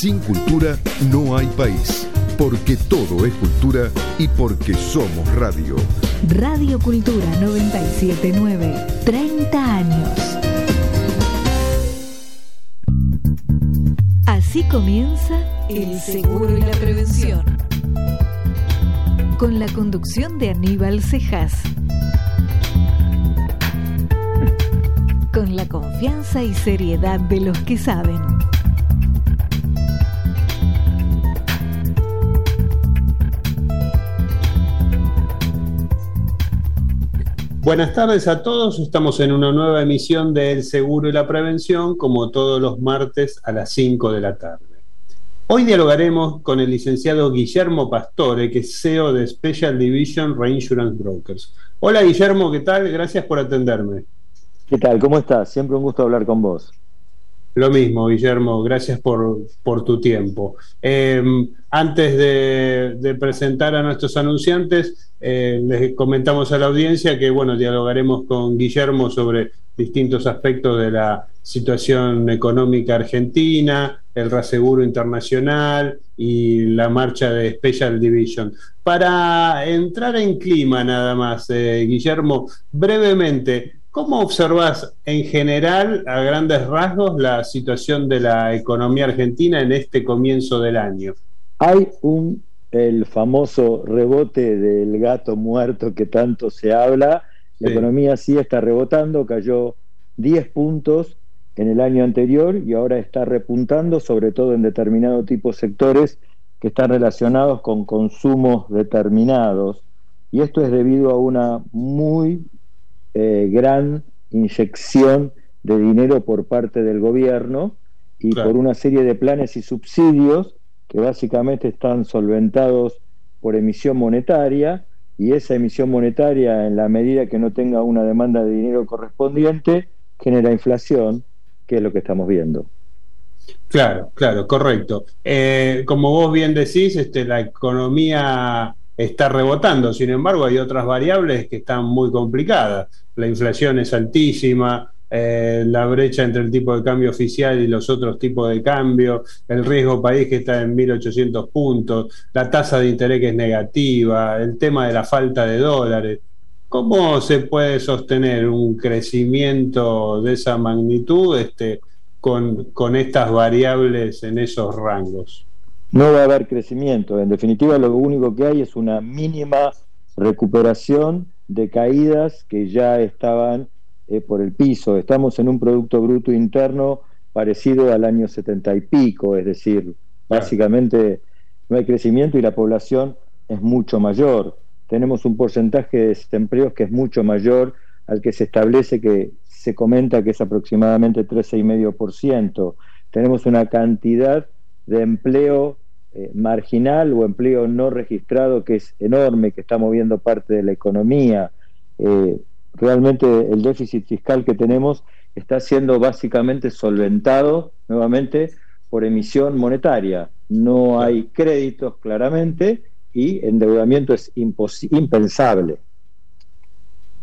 Sin cultura no hay país, porque todo es cultura y porque somos radio. Radio Cultura 979, 30 años. Así comienza El Seguro y la Prevención. Con la conducción de Aníbal Cejas. Con la confianza y seriedad de los que saben. Buenas tardes a todos, estamos en una nueva emisión de El Seguro y la Prevención, como todos los martes a las 5 de la tarde. Hoy dialogaremos con el licenciado Guillermo Pastore, que es CEO de Special Division Reinsurance Brokers. Hola Guillermo, ¿qué tal? Gracias por atenderme. ¿Qué tal? ¿Cómo estás? Siempre un gusto hablar con vos. Lo mismo, Guillermo, gracias por, por tu tiempo. Eh, antes de, presentar a nuestros anunciantes, eh, les comentamos a la audiencia que, bueno, dialogaremos con Guillermo sobre distintos aspectos de la situación económica argentina, el reaseguro internacional y la marcha de Special Division. Para entrar en clima nada más, eh, Guillermo, brevemente, ¿Cómo observas en general, a grandes rasgos, la situación de la economía argentina en este comienzo del año? Hay un el famoso rebote del gato muerto que tanto se habla. La economía sí está rebotando, cayó 10 puntos en el año anterior y ahora está repuntando, sobre todo en determinados tipos de sectores que están relacionados con consumos determinados. Y esto es debido a una muy eh, gran inyección de dinero por parte del gobierno y por una serie de planes y subsidios que básicamente están solventados por emisión monetaria y esa emisión monetaria en la medida que no tenga una demanda de dinero correspondiente genera inflación, que es lo que estamos viendo. Claro, claro, correcto. Eh, como vos bien decís, este, la economía está rebotando. Sin embargo, hay otras variables que están muy complicadas. La inflación es altísima, eh, la brecha entre el tipo de cambio oficial y los otros tipos de cambio, el riesgo país que está en 1.800 puntos, la tasa de interés que es negativa, el tema de la falta de dólares. ¿Cómo se puede sostener un crecimiento de esa magnitud este, con, con estas variables en esos rangos? No va a haber crecimiento. En definitiva, lo único que hay es una mínima recuperación de caídas que ya estaban eh, por el piso. Estamos en un Producto Bruto Interno parecido al año setenta y pico, es decir, básicamente no hay crecimiento y la población es mucho mayor. Tenemos un porcentaje de desempleos que es mucho mayor al que se establece que se comenta que es aproximadamente 13,5%. Tenemos una cantidad de empleo eh, marginal o empleo no registrado que es enorme, que está moviendo parte de la economía. Eh, realmente el déficit fiscal que tenemos está siendo básicamente solventado nuevamente por emisión monetaria. No hay créditos claramente y endeudamiento es impensable.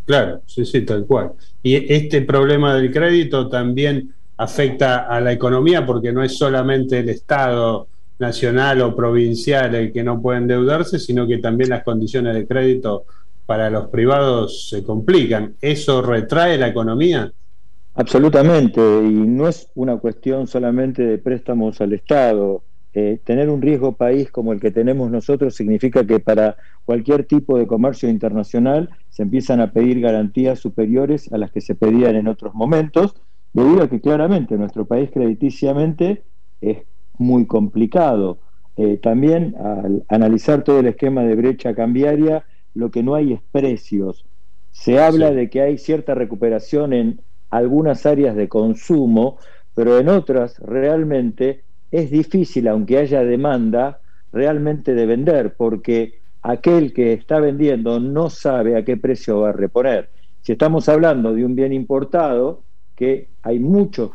Claro, sí, sí, tal cual. Y este problema del crédito también afecta a la economía porque no es solamente el Estado nacional o provincial el que no puede endeudarse, sino que también las condiciones de crédito para los privados se complican. ¿Eso retrae la economía? Absolutamente, y no es una cuestión solamente de préstamos al Estado. Eh, tener un riesgo país como el que tenemos nosotros significa que para cualquier tipo de comercio internacional se empiezan a pedir garantías superiores a las que se pedían en otros momentos, debido a que claramente nuestro país crediticiamente es muy complicado. Eh, también al analizar todo el esquema de brecha cambiaria, lo que no hay es precios. Se habla de que hay cierta recuperación en algunas áreas de consumo, pero en otras realmente es difícil, aunque haya demanda, realmente de vender, porque aquel que está vendiendo no sabe a qué precio va a reponer. Si estamos hablando de un bien importado, que hay muchos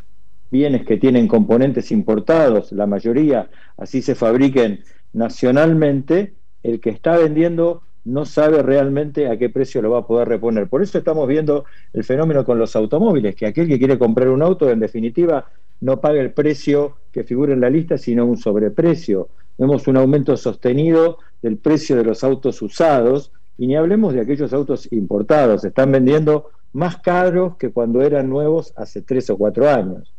bienes que tienen componentes importados, la mayoría así se fabriquen nacionalmente, el que está vendiendo no sabe realmente a qué precio lo va a poder reponer. Por eso estamos viendo el fenómeno con los automóviles, que aquel que quiere comprar un auto, en definitiva, no paga el precio que figura en la lista, sino un sobreprecio. Vemos un aumento sostenido del precio de los autos usados y ni hablemos de aquellos autos importados. Están vendiendo más caros que cuando eran nuevos hace tres o cuatro años.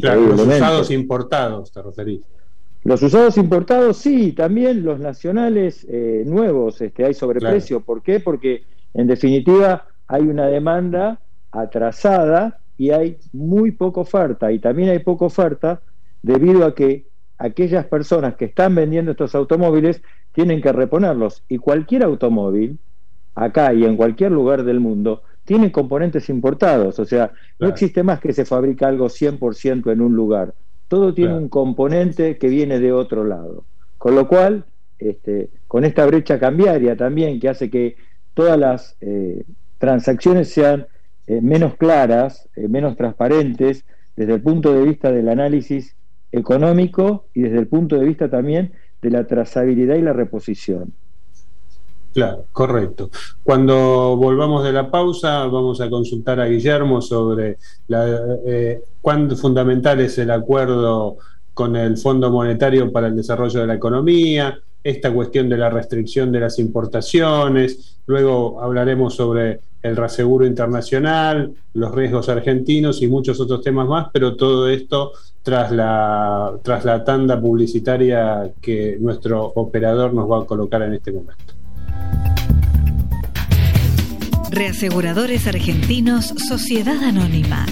Claro, los usados importados, te referís. Los usados importados, sí, también los nacionales eh, nuevos este, hay sobreprecio. ¿Por qué? Porque en definitiva hay una demanda atrasada y hay muy poca oferta. Y también hay poca oferta debido a que aquellas personas que están vendiendo estos automóviles tienen que reponerlos. Y cualquier automóvil, acá y en cualquier lugar del mundo, tiene componentes importados. O sea, no existe más que se fabrica algo 100% en un lugar todo tiene un componente que viene de otro lado. Con lo cual, este, con esta brecha cambiaria también que hace que todas las eh, transacciones sean eh, menos claras, eh, menos transparentes, desde el punto de vista del análisis económico y desde el punto de vista también de la trazabilidad y la reposición. Claro, correcto. Cuando volvamos de la pausa, vamos a consultar a Guillermo sobre eh, cuán fundamental es el acuerdo con el Fondo Monetario para el Desarrollo de la Economía, esta cuestión de la restricción de las importaciones, luego hablaremos sobre el reaseguro internacional, los riesgos argentinos y muchos otros temas más, pero todo esto tras la, tras la tanda publicitaria que nuestro operador nos va a colocar en este momento. Reaseguradores Argentinos Sociedad Anónima.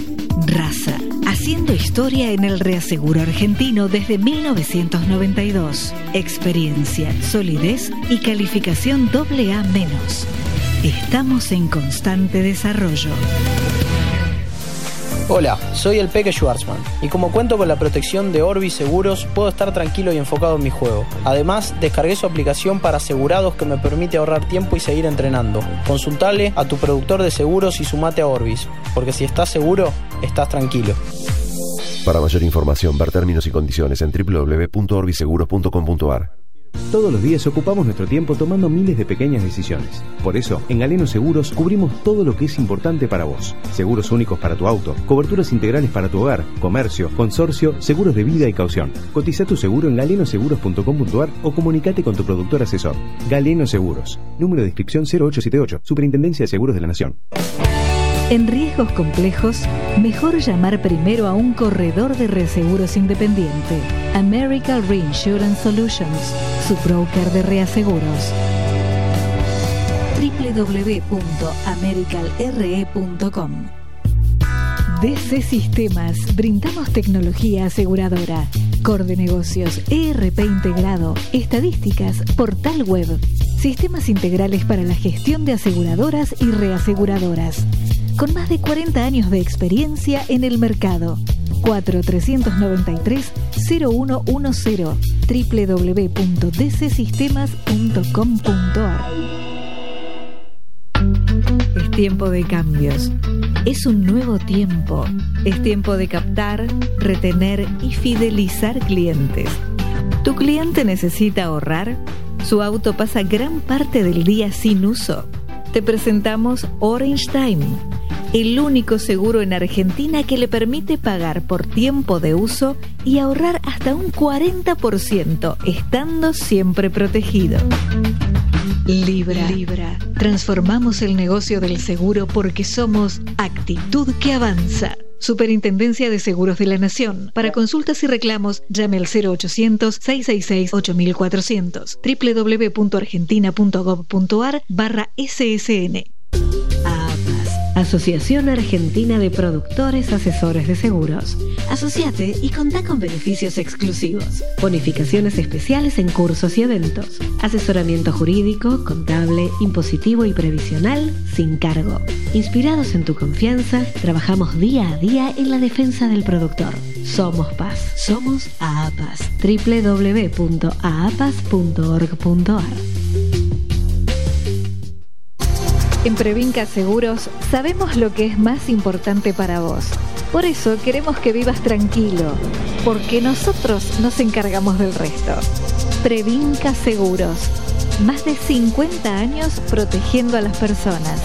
Raza. Haciendo historia en el reaseguro argentino desde 1992. Experiencia, solidez y calificación AA-. Estamos en constante desarrollo. Hola, soy el Peque Schwarzman y como cuento con la protección de Orbis Seguros, puedo estar tranquilo y enfocado en mi juego. Además, descargué su aplicación para asegurados que me permite ahorrar tiempo y seguir entrenando. Consultale a tu productor de seguros y sumate a Orbis, porque si estás seguro, estás tranquilo. Para mayor información, ver términos y condiciones en www.orbiseguros.com.ar. Todos los días ocupamos nuestro tiempo tomando miles de pequeñas decisiones. Por eso, en Galeno Seguros cubrimos todo lo que es importante para vos. Seguros únicos para tu auto, coberturas integrales para tu hogar, comercio, consorcio, seguros de vida y caución. Cotiza tu seguro en galenoseguros.com.ar o comunicate con tu productor asesor. Galeno Seguros. Número de inscripción 0878. Superintendencia de Seguros de la Nación. En riesgos complejos, mejor llamar primero a un corredor de reaseguros independiente. American Reinsurance Solutions, su broker de reaseguros. www.americalre.com DC Sistemas, brindamos tecnología aseguradora, core de negocios, ERP integrado, estadísticas, portal web, sistemas integrales para la gestión de aseguradoras y reaseguradoras con más de 40 años de experiencia en el mercado. 4393-0110 www.dcsistemas.com.ar tiempo de cambios. Es un nuevo tiempo. Es tiempo de captar, retener y fidelizar clientes. ¿Tu cliente necesita ahorrar? ¿Su auto pasa gran parte del día sin uso? Te presentamos Orange Time el único seguro en Argentina que le permite pagar por tiempo de uso y ahorrar hasta un 40%, estando siempre protegido. Libra. Transformamos el negocio del seguro porque somos actitud que avanza. Superintendencia de Seguros de la Nación. Para consultas y reclamos, llame al 0800-666-8400 www.argentina.gov.ar barra SSN. Asociación Argentina de Productores Asesores de Seguros. Asociate y contá con beneficios exclusivos. Bonificaciones especiales en cursos y eventos. Asesoramiento jurídico, contable, impositivo y previsional sin cargo. Inspirados en tu confianza, trabajamos día a día en la defensa del productor. Somos Paz. Somos AAPAS. www.aapas.org.ar en Previnca Seguros sabemos lo que es más importante para vos. Por eso queremos que vivas tranquilo, porque nosotros nos encargamos del resto. Previnca Seguros. Más de 50 años protegiendo a las personas.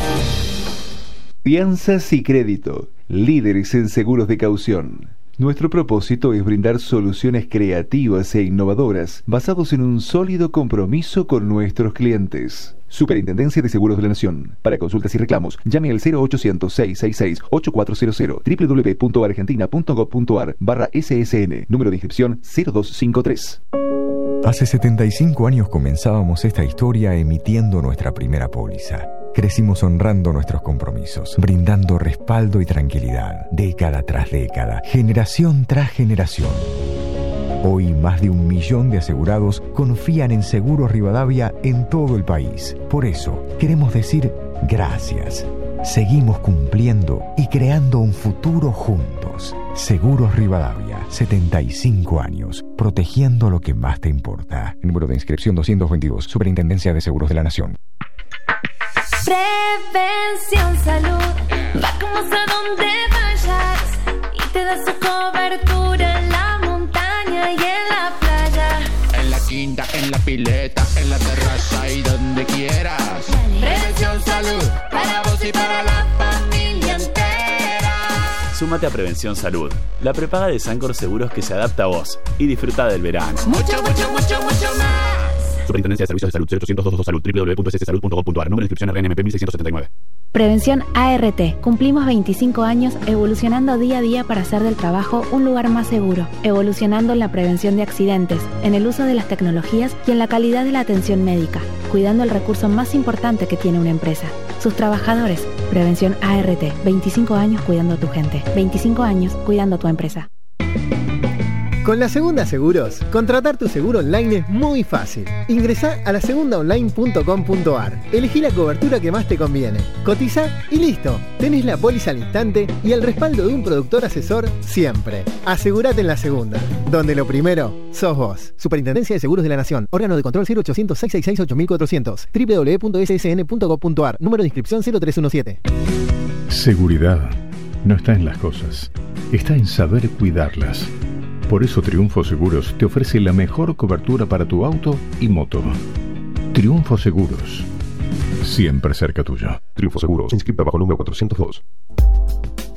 Fianzas y crédito. Líderes en seguros de caución. Nuestro propósito es brindar soluciones creativas e innovadoras basados en un sólido compromiso con nuestros clientes. Superintendencia de Seguros de la Nación. Para consultas y reclamos, llame al 0800-666-8400 www.argentina.gov.ar barra SSN, número de inscripción 0253. Hace 75 años comenzábamos esta historia emitiendo nuestra primera póliza. Crecimos honrando nuestros compromisos, brindando respaldo y tranquilidad, década tras década, generación tras generación. Hoy más de un millón de asegurados confían en Seguros Rivadavia en todo el país. Por eso, queremos decir gracias. Seguimos cumpliendo y creando un futuro juntos. Seguros Rivadavia, 75 años, protegiendo lo que más te importa. Número de inscripción 222, Superintendencia de Seguros de la Nación. Prevención Salud va como a donde vayas y te da su cobertura en la montaña y en la playa. En la quinta, en la pileta, en la terraza y donde quieras. Prevención Salud para vos y para la familia entera. Súmate a Prevención Salud, la prepaga de Sancor Seguros que se adapta a vos y disfruta del verano. Mucho, mucho, mucho, mucho más. Superintendencia de Servicios de Salud 0800 222 Salud www.sssalud.gov.ar Número de inscripción RNMP 1679. Prevención ART. Cumplimos 25 años evolucionando día a día para hacer del trabajo un lugar más seguro, evolucionando en la prevención de accidentes, en el uso de las tecnologías y en la calidad de la atención médica, cuidando el recurso más importante que tiene una empresa, sus trabajadores. Prevención ART. 25 años cuidando a tu gente. 25 años cuidando a tu empresa. Con la Segunda Seguros, contratar tu seguro online es muy fácil. Ingresá a lasegundaonline.com.ar, elegí la cobertura que más te conviene, cotiza y listo. Tenés la póliza al instante y el respaldo de un productor asesor siempre. Asegúrate en la segunda, donde lo primero sos vos. Superintendencia de Seguros de la Nación, órgano de control 0800 666 8400, www.ssn.gov.ar, número de inscripción 0317. Seguridad no está en las cosas, está en saber cuidarlas. Por eso Triunfo Seguros te ofrece la mejor cobertura para tu auto y moto. Triunfo Seguros. Siempre cerca tuyo. Triunfo Seguros, inscrita bajo número 402.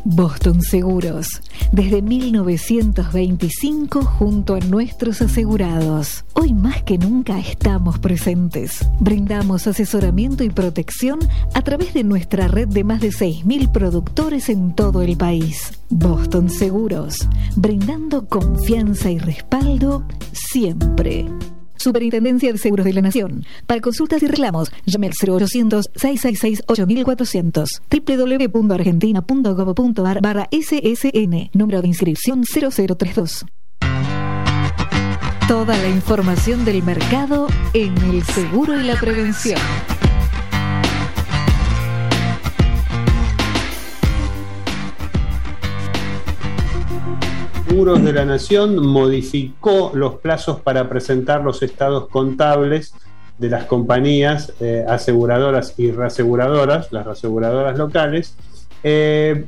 Boston Seguros, desde 1925 junto a nuestros asegurados. Hoy más que nunca estamos presentes. Brindamos asesoramiento y protección a través de nuestra red de más de 6.000 productores en todo el país. Boston Seguros, brindando confianza y respaldo siempre. Superintendencia de Seguros de la Nación. Para consultas y reclamos, llame al 0800-666-8400. www.argentina.gov.ar barra SSN. Número de inscripción 0032. Toda la información del mercado en el seguro y la prevención. Seguros de la Nación modificó los plazos para presentar los estados contables de las compañías eh, aseguradoras y reaseguradoras, las reaseguradoras locales, eh,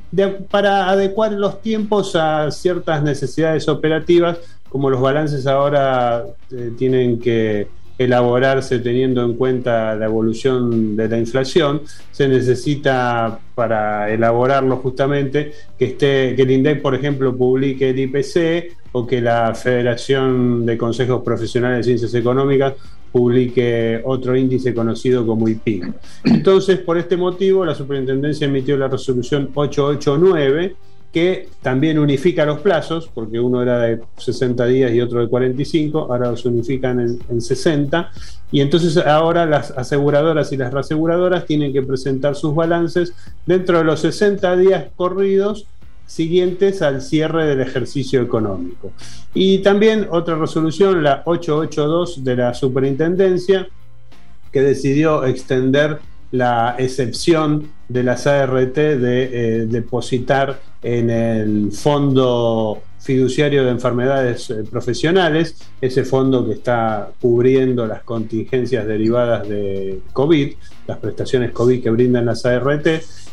para adecuar los tiempos a ciertas necesidades operativas, como los balances ahora eh, tienen que elaborarse teniendo en cuenta la evolución de la inflación, se necesita para elaborarlo justamente que esté que el INDEC, por ejemplo, publique el IPC o que la Federación de Consejos Profesionales de Ciencias Económicas publique otro índice conocido como IPIC. Entonces, por este motivo, la Superintendencia emitió la resolución 889 que también unifica los plazos, porque uno era de 60 días y otro de 45, ahora los unifican en, en 60, y entonces ahora las aseguradoras y las reaseguradoras tienen que presentar sus balances dentro de los 60 días corridos siguientes al cierre del ejercicio económico. Y también otra resolución, la 882 de la Superintendencia, que decidió extender la excepción de las ART de eh, depositar en el Fondo Fiduciario de Enfermedades eh, Profesionales, ese fondo que está cubriendo las contingencias derivadas de COVID, las prestaciones COVID que brindan las ART.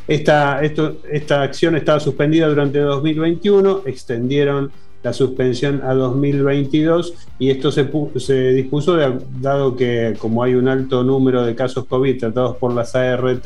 Esta, esta acción estaba suspendida durante 2021, extendieron la suspensión a 2022 y esto se, se dispuso de- dado que como hay un alto número de casos COVID tratados por las ART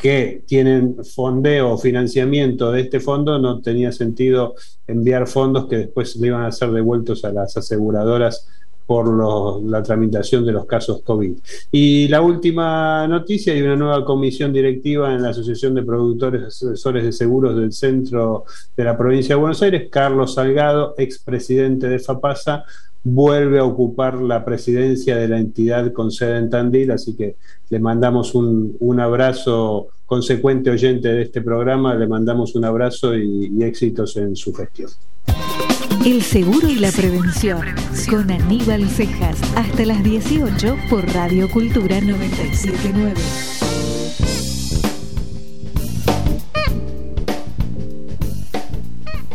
que tienen fondeo o financiamiento de este fondo, no tenía sentido enviar fondos que después le iban a ser devueltos a las aseguradoras por la tramitación de los casos COVID. Y la última noticia, hay una nueva comisión directiva en la Asociación de Productores Asesores de Seguros del centro de la provincia de Buenos Aires. Carlos Salgado, expresidente de FAPASA, vuelve a ocupar la presidencia de la entidad con sede en Tandil, así que le mandamos un, un abrazo, consecuente oyente de este programa, le mandamos un abrazo y, y éxitos en su gestión. El seguro y la prevención con Aníbal Cejas hasta las 18 por Radio Cultura 979.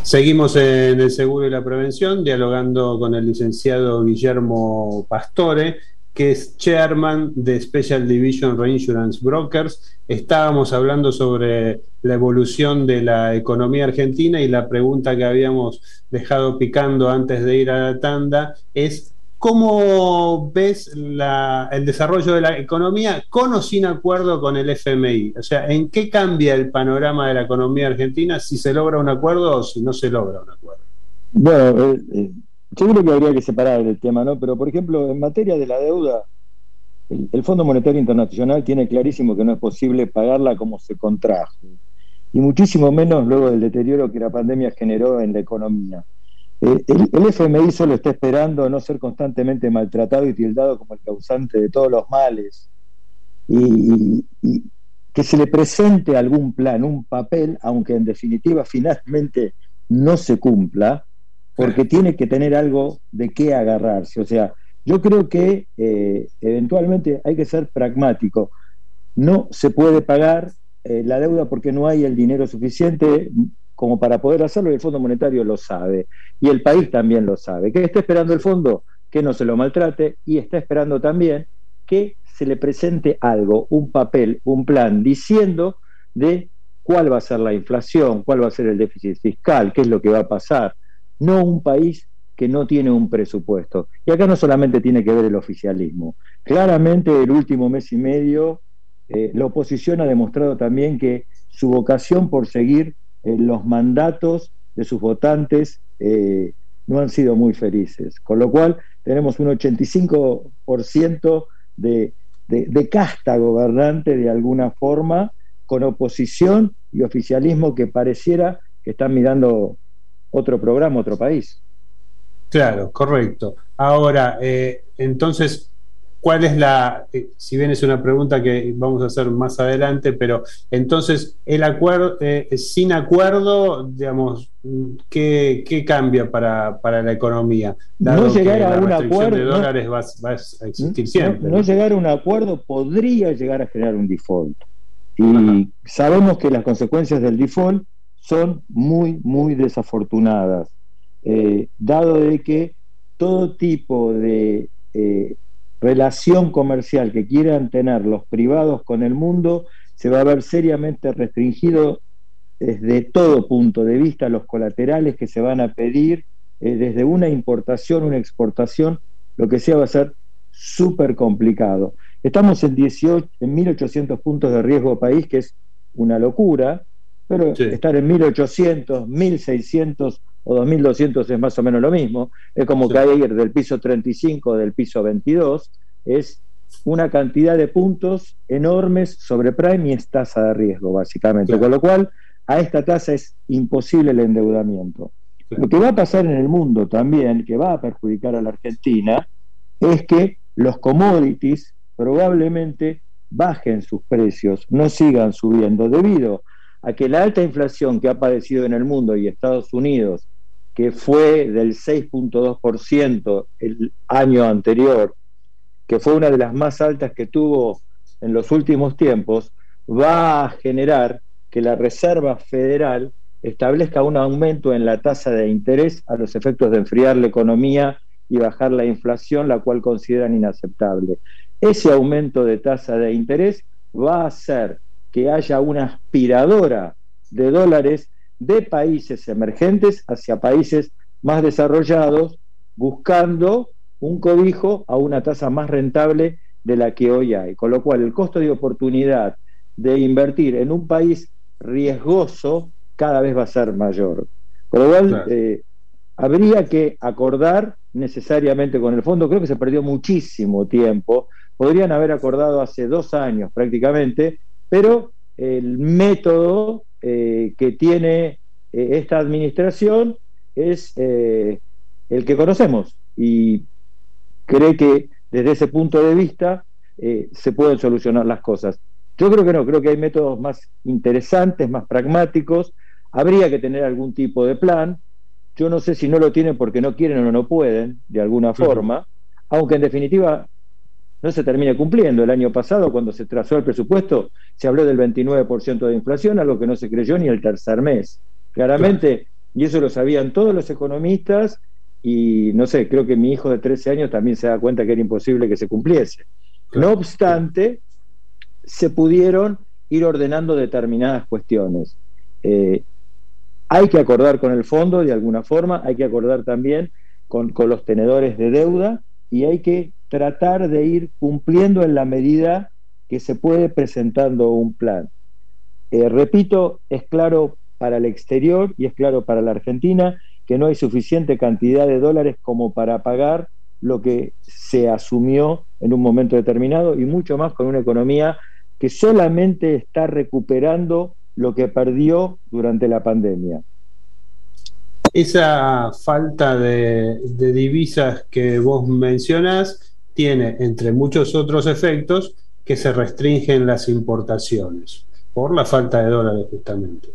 Seguimos en el seguro y la prevención, dialogando con el licenciado Guillermo Pastore, que es chairman de Special Division Reinsurance Brokers. Estábamos hablando sobre la evolución de la economía argentina y la pregunta que habíamos dejado picando antes de ir a la tanda es ¿Cómo ves el desarrollo de la economía con o sin acuerdo con el FMI? O sea, ¿en qué cambia el panorama de la economía argentina si se logra un acuerdo o si no se logra un acuerdo? Bueno, eh, eh, yo creo que habría que separar el tema, ¿no? Pero, por ejemplo, en materia de la deuda, el, el Fondo Monetario Internacional tiene clarísimo que no es posible pagarla como se contrajo, y muchísimo menos luego del deterioro que la pandemia generó en la economía. Eh, el, FMI solo está esperando no ser constantemente maltratado y tildado como el causante de todos los males y, que se le presente algún plan, un papel, aunque en definitiva finalmente no se cumpla, porque tiene que tener algo de qué agarrarse. O sea, yo creo que eh, eventualmente hay que ser pragmático. No se puede pagar eh, la deuda porque no hay el dinero suficiente como para poder hacerlo y el Fondo Monetario lo sabe y el país también lo sabe. ¿Qué está esperando el fondo? Que no se lo maltrate y está esperando también que se le presente algo, un papel, un plan, diciendo de cuál va a ser la inflación, cuál va a ser el déficit fiscal, qué es lo que va a pasar. No un país que no tiene un presupuesto. Y acá no solamente tiene que ver el oficialismo. Claramente el último mes y medio eh, la oposición ha demostrado también que su vocación por seguir eh, los mandatos de sus votantes eh, no han sido muy felices. Con lo cual tenemos un 85% de, de, de casta gobernante de alguna forma, con oposición y oficialismo que pareciera que están mirando otro programa, otro país. Claro, correcto. Ahora, eh, entonces, ¿Cuál es la, eh, si bien es una pregunta que vamos a hacer más adelante, pero entonces el acuerdo, eh, sin acuerdo, digamos, ¿qué, qué cambia para, para, la economía? no llegar a un acuerdo. de dólares va, va, a existir siempre. No, llegar a un acuerdo podría llegar a generar un default. Y sabemos que las consecuencias del default son muy, muy desafortunadas, eh, dado de que todo tipo de relación comercial que quieran tener los privados con el mundo se va a ver seriamente restringido desde todo punto de vista los colaterales que se van a pedir, eh, desde una importación, una exportación, lo que sea va a ser súper complicado. Estamos en, 18, en 1.800 puntos de riesgo país, que es una locura, pero estar en 1.800, 1.600 o 2.200 es más o menos lo mismo, es como que caer del piso 35 del piso 22, es una cantidad de puntos enormes sobre prime y es tasa de riesgo, básicamente, con lo cual a esta tasa es imposible el endeudamiento. Lo que va a pasar en el mundo también, que va a perjudicar a la Argentina, es que los commodities probablemente bajen sus precios, no sigan subiendo, debido a que la alta inflación que ha padecido en el mundo y Estados Unidos, que fue del 6.2% el año anterior, que fue una de las más altas que tuvo en los últimos tiempos, va a generar que la Reserva Federal establezca un aumento en la tasa de interés a los efectos de enfriar la economía y bajar la inflación, la cual consideran inaceptable. Ese aumento de tasa de interés va a hacer que haya una aspiradora de dólares de países emergentes hacia países más desarrollados, buscando un cobijo a una tasa más rentable de la que hoy hay. Con lo cual, el costo de oportunidad de invertir en un país riesgoso cada vez va a ser mayor. Con lo cual, eh, habría que acordar necesariamente con el fondo, creo que se perdió muchísimo tiempo, podrían haber acordado hace dos años prácticamente, pero el método eh, que tiene eh, esta administración es el que conocemos y cree que desde ese punto de vista se pueden solucionar las cosas. Yo creo que no, creo que hay métodos más interesantes, más pragmáticos. Habría que tener algún tipo de plan. Yo no sé si no lo tienen porque no quieren o no pueden, de alguna forma, aunque en definitiva no se termine cumpliendo. El año pasado, cuando se trazó el presupuesto, se habló del 29% de inflación, algo que no se creyó ni el tercer mes. Claramente, y eso lo sabían todos los economistas, y no sé, creo que mi hijo de 13 años también se da cuenta que era imposible que se cumpliese. No obstante, se pudieron ir ordenando determinadas cuestiones. Eh, hay que acordar con el fondo de alguna forma, hay que acordar también con, los tenedores de deuda y hay que tratar de ir cumpliendo en la medida que se puede presentando un plan. Eh, repito, es claro para el exterior y es claro para la Argentina que no hay suficiente cantidad de dólares como para pagar lo que se asumió en un momento determinado y mucho más con una economía que solamente está recuperando lo que perdió durante la pandemia. Esa falta de, divisas que vos mencionas tiene, entre muchos otros efectos, que se restringen las importaciones por la falta de dólares justamente.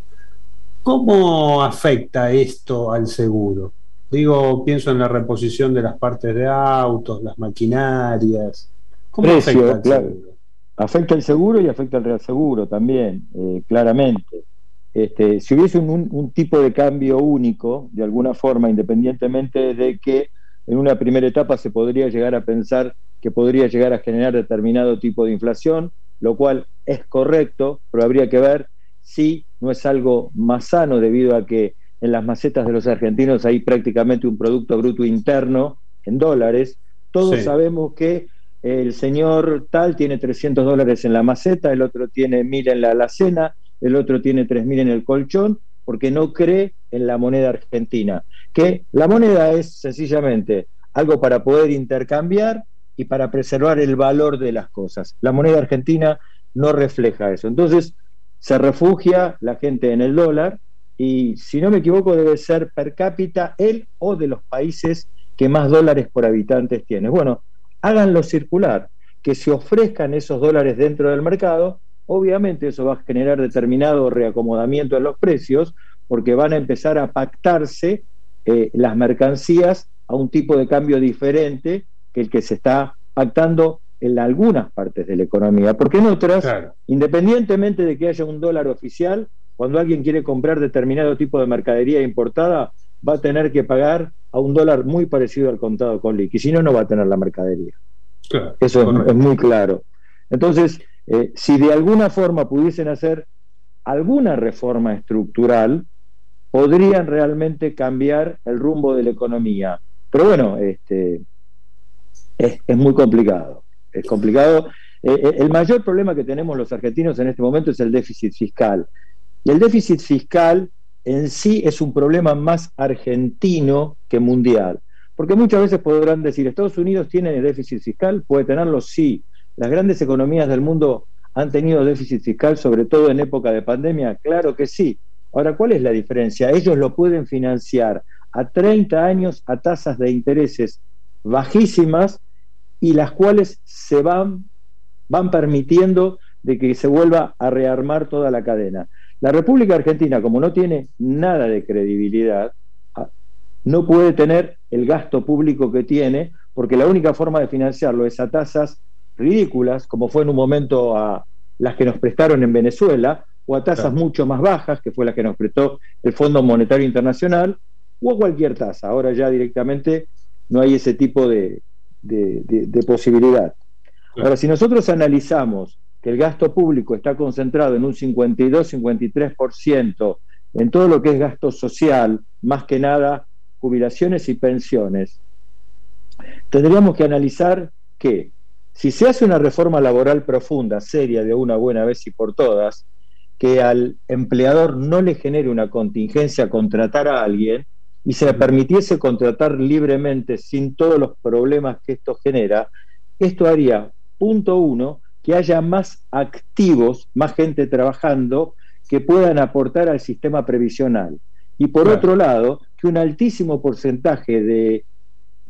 ¿Cómo afecta esto al seguro? Digo, pienso en la reposición de las partes de autos, las maquinarias. ¿Cómo afecta al seguro? Afecta el seguro y afecta el real seguro también, eh, claramente. Este, si hubiese un, tipo de cambio único, de alguna forma, independientemente de que en una primera etapa se podría llegar a pensar que podría llegar a generar determinado tipo de inflación, lo cual es correcto, pero habría que ver si no es algo más sano debido a que en las macetas de los argentinos hay prácticamente un Producto Bruto Interno en dólares. Todos sabemos que el señor tal tiene 300 dólares en la maceta, el otro tiene 1000 en la alacena, el otro tiene 3000 en el colchón, porque no cree en la moneda argentina. Que la moneda es sencillamente algo para poder intercambiar y para preservar el valor de las cosas. La moneda argentina no refleja eso. Entonces, se refugia la gente en el dólar y, si no me equivoco, debe ser per cápita el o de los países que más dólares por habitantes tiene. Bueno, háganlo circular, que se ofrezcan esos dólares dentro del mercado, obviamente eso va a generar determinado reacomodamiento en los precios, porque van a empezar a pactarse eh, las mercancías a un tipo de cambio diferente que el que se está pactando en algunas partes de la economía, porque en otras, independientemente de que haya un dólar oficial, cuando alguien quiere comprar determinado tipo de mercadería importada, va a tener que pagar a un dólar muy parecido al contado con liqui, si no, no va a tener la mercadería. Eso es, muy claro. Entonces, eh, si de alguna forma pudiesen hacer alguna reforma estructural, podrían realmente cambiar el rumbo de la economía. Pero bueno, este, es, muy complicado. Es complicado. Eh, eh, el mayor problema que tenemos los argentinos en este momento es el déficit fiscal. Y el déficit fiscal en sí es un problema más argentino que mundial. Porque muchas veces podrán decir, ¿Estados Unidos tiene déficit fiscal? ¿Puede tenerlo? Sí. Las grandes economías del mundo han tenido déficit fiscal, sobre todo en época de pandemia. Claro que sí. Ahora, ¿cuál es la diferencia? Ellos lo pueden financiar a 30 años a tasas de intereses bajísimas y las cuales se van, van permitiendo de que se vuelva a rearmar toda la cadena. La República Argentina, como no tiene nada de credibilidad, ah, no puede tener el gasto público que tiene, porque la única forma de financiarlo es a tasas ridículas, como fue en un momento a las que nos prestaron en Venezuela, o a tasas mucho más bajas, que fue la que nos prestó el Fondo Monetario Internacional, o a cualquier tasa. Ahora ya directamente no hay ese tipo de, de posibilidad. Ahora, si nosotros analizamos que el gasto público está concentrado en un 52-53% en todo lo que es gasto social, más que nada jubilaciones y pensiones, tendríamos que analizar que Si se hace una reforma laboral profunda, seria, de una buena vez y por todas, que al empleador no le genere una contingencia contratar a alguien y se le permitiese contratar libremente sin todos los problemas que esto genera, esto haría, punto uno, que haya más activos, más gente trabajando que puedan aportar al sistema previsional. Y por otro lado, que un altísimo porcentaje de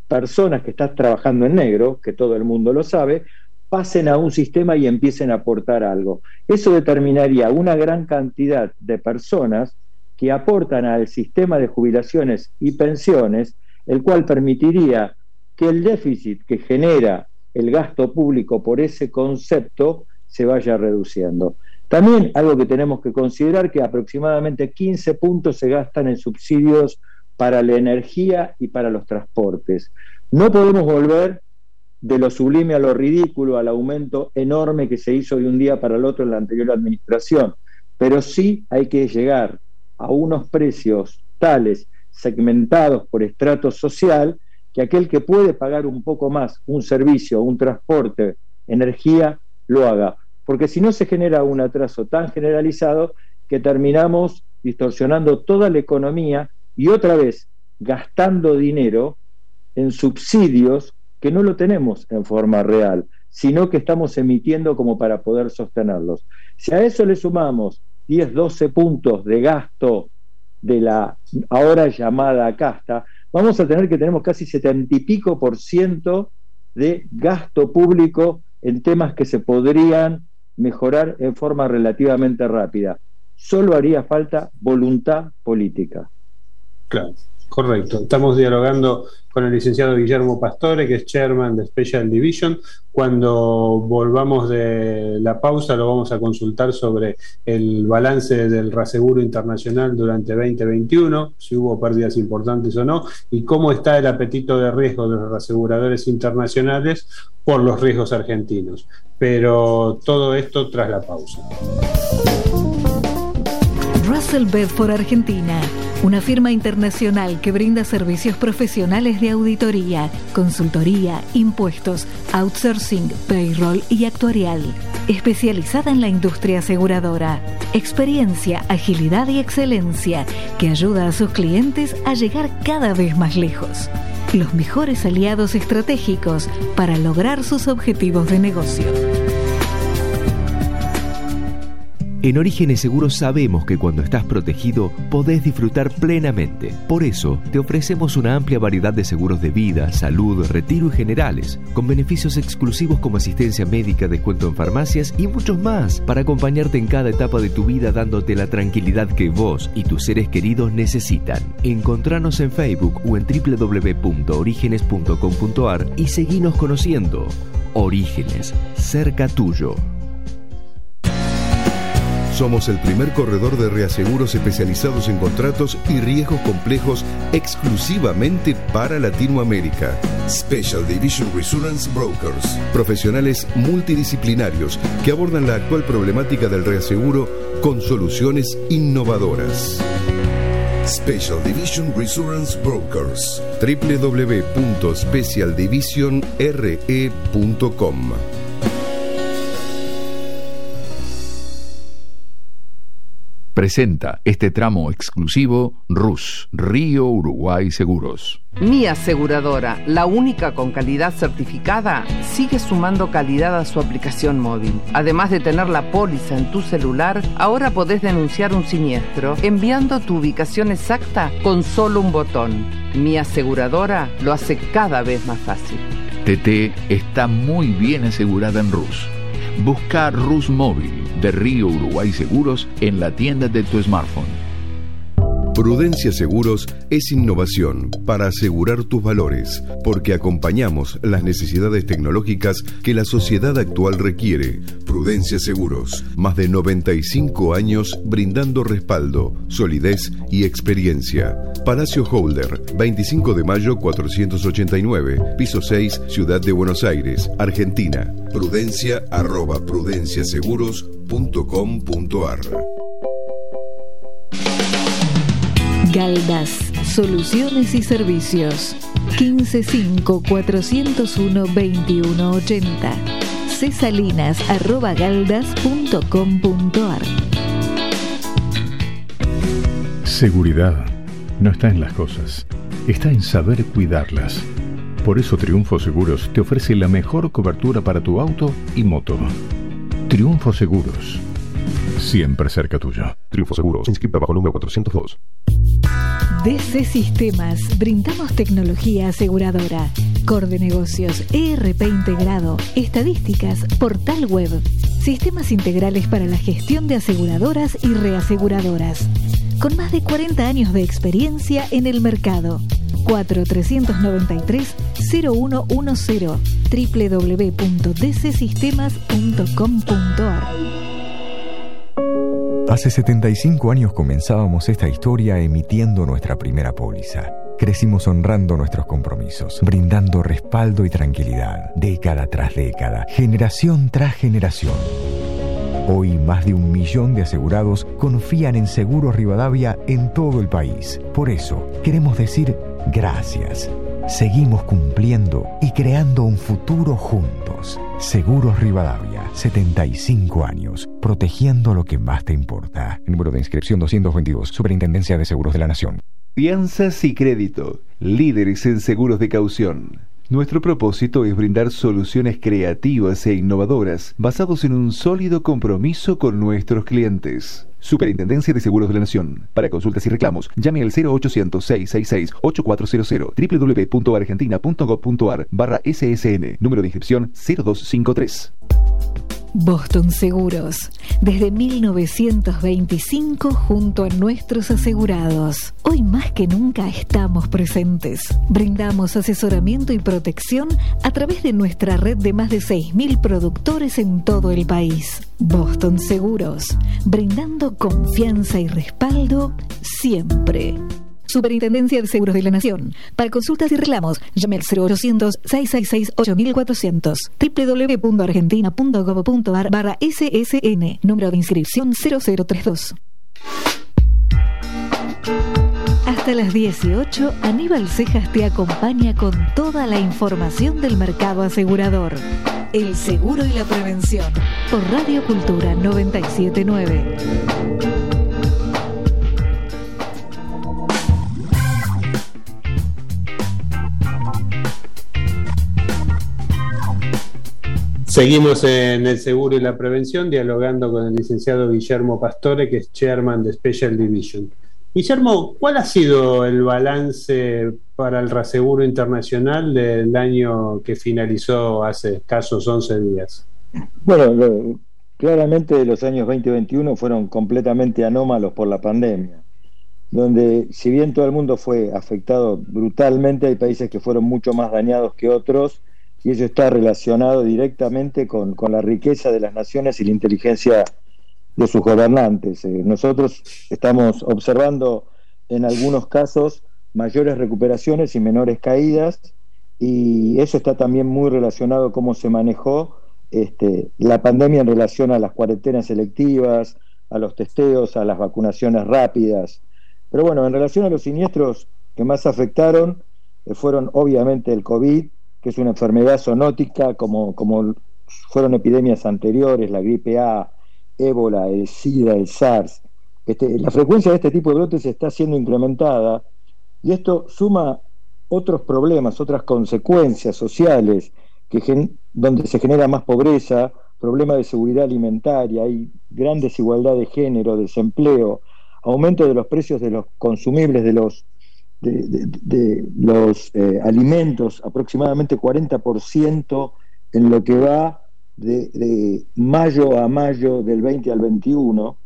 personas que están trabajando en negro, que todo el mundo lo sabe, pasen a un sistema y empiecen a aportar algo. Eso determinaría una gran cantidad de personas que aportan al sistema de jubilaciones y pensiones, el cual permitiría que el déficit que genera el gasto público por ese concepto se vaya reduciendo. También algo que tenemos que considerar que aproximadamente 15 puntos se gastan en subsidios para la energía y para los transportes. No podemos volver de lo sublime a lo ridículo, al aumento enorme que se hizo de un día para el otro en la anterior administración, pero sí hay que llegar a unos precios tales, segmentados por estrato social, que aquel que puede pagar un poco más un servicio, un transporte, energía, lo haga. Porque si no se genera un atraso tan generalizado que terminamos distorsionando toda la economía y otra vez gastando dinero en subsidios que no lo tenemos en forma real, sino que estamos emitiendo como para poder sostenerlos. Si a eso le sumamos 10, 12 puntos de gasto de la ahora llamada casta, vamos a tener que tenemos casi 70 y pico por ciento de gasto público en temas que se podrían mejorar en forma relativamente rápida. Solo haría falta voluntad política. Claro. Correcto. Estamos dialogando con el licenciado Guillermo Pastore, que es chairman de Special Division. Cuando volvamos de la pausa lo vamos a consultar sobre el balance del reaseguro internacional durante 2021, si hubo pérdidas importantes o no, y cómo está el apetito de riesgo de los reaseguradores internacionales por los riesgos argentinos. Pero todo esto tras la pausa. Russell Bedford Argentina, una firma internacional que brinda servicios profesionales de auditoría, consultoría, impuestos, outsourcing, payroll y actuarial. Especializada en la industria aseguradora. Experiencia, agilidad y excelencia que ayuda a sus clientes a llegar cada vez más lejos. Los mejores aliados estratégicos para lograr sus objetivos de negocio. En Orígenes Seguros sabemos que cuando estás protegido podés disfrutar plenamente. Por eso te ofrecemos una amplia variedad de seguros de vida, salud, retiro y generales, con beneficios exclusivos como asistencia médica, descuento en farmacias y muchos más para acompañarte en cada etapa de tu vida dándote la tranquilidad que vos y tus seres queridos necesitan. Encontranos en Facebook o en www.orígenes.com.ar y seguinos conociendo. Orígenes, cerca tuyo. Somos el primer corredor de reaseguros especializados en contratos y riesgos complejos exclusivamente para Latinoamérica. Special Division Reassurance Brokers. Profesionales multidisciplinarios que abordan la actual problemática del reaseguro con soluciones innovadoras. Special Division Reassurance Brokers. www.specialdivisionre.com Presenta este tramo exclusivo RUS, Río Uruguay Seguros. Mi aseguradora, la única con calidad certificada, sigue sumando calidad a su aplicación móvil. Además de tener la póliza en tu celular, ahora podés denunciar un siniestro enviando tu ubicación exacta con solo un botón. Mi aseguradora lo hace cada vez más fácil. TT está muy bien asegurada en RUS. Busca RUS Móvil de Río Uruguay Seguros en la tienda de tu smartphone. Prudencia Seguros es innovación para asegurar tus valores, porque acompañamos las necesidades tecnológicas que la sociedad actual requiere. Prudencia Seguros, más de 95 años brindando respaldo, solidez y experiencia. Palacio Holder, 25 de mayo 489, piso 6, Ciudad de Buenos Aires, Argentina. Prudencia arroba prudenciaseguros.com.ar Galdas, Soluciones y servicios. 155-401-2180. cesalinas.galdas.com.ar Seguridad no está en las cosas, está en saber cuidarlas. Por eso Triunfo Seguros te ofrece la mejor cobertura para tu auto y moto. Triunfo Seguros. Siempre cerca tuyo. Triunfo Seguros, inscrita bajo número 402. DC Sistemas, brindamos tecnología aseguradora, core de negocios, ERP integrado, estadísticas, portal web, sistemas integrales para la gestión de aseguradoras y reaseguradoras, con más de 40 años de experiencia en el mercado. 4393-0110 www.dcsistemas.com.ar Hace 75 años comenzábamos esta historia emitiendo nuestra primera póliza. Crecimos honrando nuestros compromisos, brindando respaldo y tranquilidad, década tras década, generación tras generación. Hoy más de un millón de asegurados confían en Seguros Rivadavia en todo el país. Por eso, queremos decir gracias. Seguimos cumpliendo y creando un futuro juntos. Seguros Rivadavia, 75 años, protegiendo lo que más te importa. Número de inscripción 222, Superintendencia de Seguros de la Nación. Fianzas y crédito, líderes en seguros de caución. Nuestro propósito es brindar soluciones creativas e innovadoras basados en un sólido compromiso con nuestros clientes. Superintendencia de Seguros de la Nación. Para consultas y reclamos, llame al 0800-666-8400 www.argentina.gov.ar barra SSN, número de inscripción 0253. Boston Seguros, desde 1925 junto a nuestros asegurados. Hoy más que nunca estamos presentes. Brindamos asesoramiento y protección a través de nuestra red de más de 6.000 productores en todo el país. Boston Seguros, brindando confianza y respaldo siempre. Superintendencia de Seguros de la Nación. Para consultas y reclamos, llame al 0800-666-8400 www.argentina.gov.ar barra SSN, número de inscripción 0032. Hasta las 18, Aníbal Cejas te acompaña con toda la información del mercado asegurador. El seguro y la prevención. Por Radio Cultura 979. Seguimos en el seguro y la prevención dialogando con el licenciado Guillermo Pastore, que es chairman de Special Division. Guillermo, ¿cuál ha sido el balance para el reaseguro internacional del año que finalizó hace escasos 11 días? Bueno, claramente los años 20 y 21 fueron completamente anómalos por la pandemia, donde si bien todo el mundo fue afectado brutalmente, hay países que fueron mucho más dañados que otros y eso está relacionado directamente con, con la riqueza de las naciones y la inteligencia de sus gobernantes. Eh, nosotros estamos observando en algunos casos mayores recuperaciones y menores caídas y eso está también muy relacionado a cómo se manejó este, la pandemia en relación a las cuarentenas selectivas, a los testeos, a las vacunaciones rápidas. Pero bueno, en relación a los siniestros que más afectaron, eh, fueron obviamente el COVID, que es una enfermedad zoonótica como, como fueron epidemias anteriores, la gripe A, ébola, el SIDA, el SARS. Este, la frecuencia de este tipo de brotes está siendo incrementada y esto suma otros problemas, otras consecuencias sociales, que donde se genera más pobreza, problemas de seguridad alimentaria, hay gran desigualdad de género, desempleo, aumento de los precios de los consumibles, de los, de, de- de los eh, alimentos, aproximadamente 40% en lo que va de, de mayo a mayo del 20 al 21.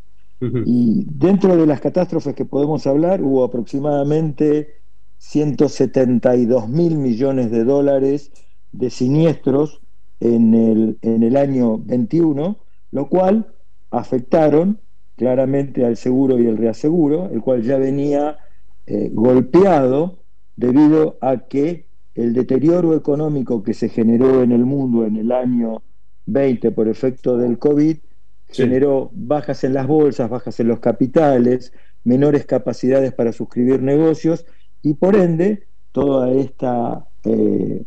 Y dentro de las catástrofes que podemos hablar, hubo aproximadamente 172 mil millones de dólares de siniestros en el, en el año 21, lo cual afectaron claramente al seguro y el reaseguro, el cual ya venía eh, golpeado debido a que el deterioro económico que se generó en el mundo en el año 20 por efecto del COVID generó bajas en las bolsas, bajas en los capitales, menores capacidades para suscribir negocios y por ende toda esta eh,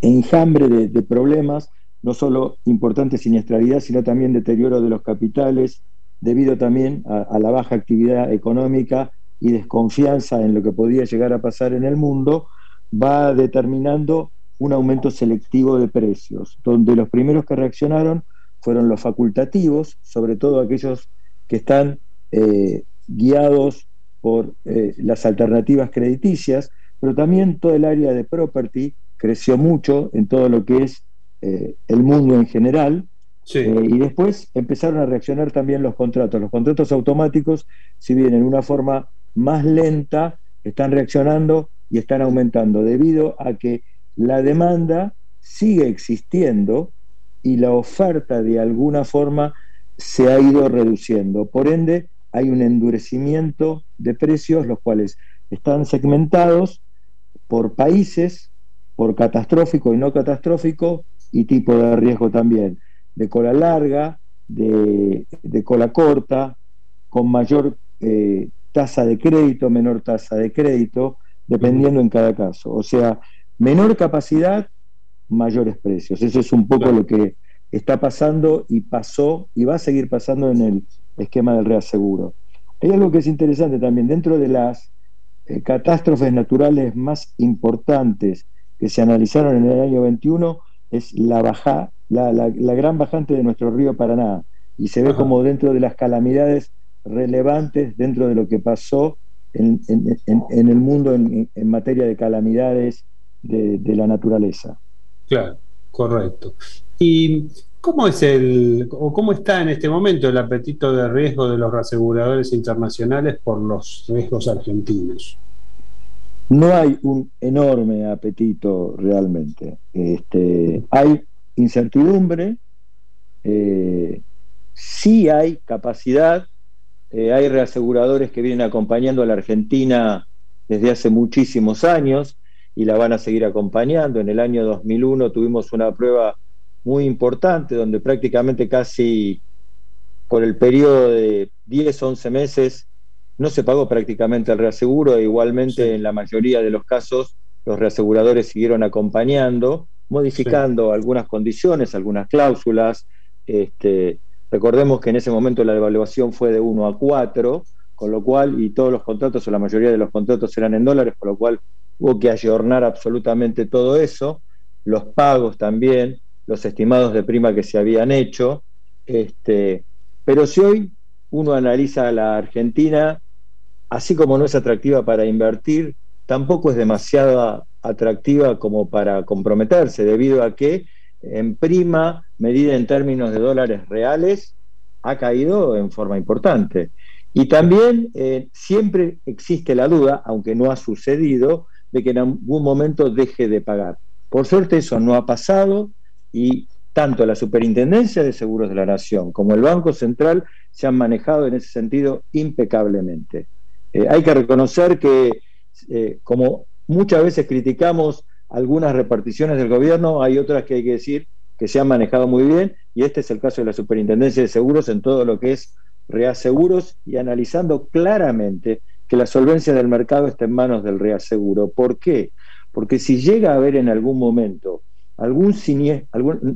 enjambre de, problemas, no solo importante siniestralidad, sino también deterioro de los capitales, debido también a, la baja actividad económica y desconfianza en lo que podía llegar a pasar en el mundo, va determinando un aumento selectivo de precios, donde los primeros que reaccionaron fueron los facultativos, sobre todo aquellos que están eh, guiados por eh, las alternativas crediticias, pero también todo el área de property creció mucho en todo lo que es eh, el mundo en general. y después empezaron a reaccionar también los contratos. Los contratos automáticos, si bien en una forma más lenta, están reaccionando y están aumentando debido a que la demanda sigue existiendo y la oferta de alguna forma se ha ido reduciendo. Por ende, hay un endurecimiento de precios, los cuales están segmentados por países, por catastrófico y no catastrófico, y tipo de riesgo también, de cola larga, de, cola corta, con mayor eh, tasa de crédito, menor tasa de crédito, dependiendo en cada caso. O sea, menor capacidad, mayores precios. Eso es un poco lo que está pasando y pasó y va a seguir pasando en el esquema del reaseguro. Hay algo que es interesante también, dentro de las eh, catástrofes naturales más importantes que se analizaron en el año 21 es la, baja, la, gran bajante de nuestro río Paraná y se ve como dentro de las calamidades relevantes dentro de lo que pasó en, el mundo en, materia de calamidades de, de la naturaleza. Claro, correcto. ¿Y cómo es el o cómo está en este momento el apetito de riesgo de los aseguradores internacionales por los riesgos argentinos? No hay un enorme apetito realmente. Este, hay incertidumbre, eh, sí hay capacidad, eh, hay reaseguradores que vienen acompañando a la Argentina desde hace muchísimos años y la van a seguir acompañando. En el año 2001 tuvimos una prueba muy importante, donde prácticamente casi por el periodo de 10, 11 meses no se pagó prácticamente el reaseguro e igualmente en la mayoría de los casos los reaseguradores siguieron acompañando, modificando algunas condiciones, algunas cláusulas. Este, recordemos que en ese momento la devaluación fue de 1 a 4, con lo cual, y todos los contratos o la mayoría de los contratos eran en dólares, con lo cual hubo que ayornar absolutamente todo eso, los pagos también, los estimados de prima que se habían hecho. Este, pero si hoy uno analiza a la Argentina, así como no es atractiva para invertir, tampoco es demasiado atractiva como para comprometerse, debido a que en prima, medida en términos de dólares reales, ha caído en forma importante. Y también eh, siempre existe la duda, aunque no ha sucedido, de que en algún momento deje de pagar. Por suerte eso no ha pasado, y tanto la Superintendencia de Seguros de la Nación como el Banco Central se han manejado en ese sentido impecablemente. Eh, hay que reconocer que, eh, como muchas veces criticamos algunas reparticiones del gobierno, hay otras que hay que decir que se han manejado muy bien, y este es el caso de la Superintendencia de Seguros en todo lo que es reaseguros y analizando claramente que la solvencia del mercado está en manos del reaseguro. ¿Por qué? Porque si llega a haber en algún momento algún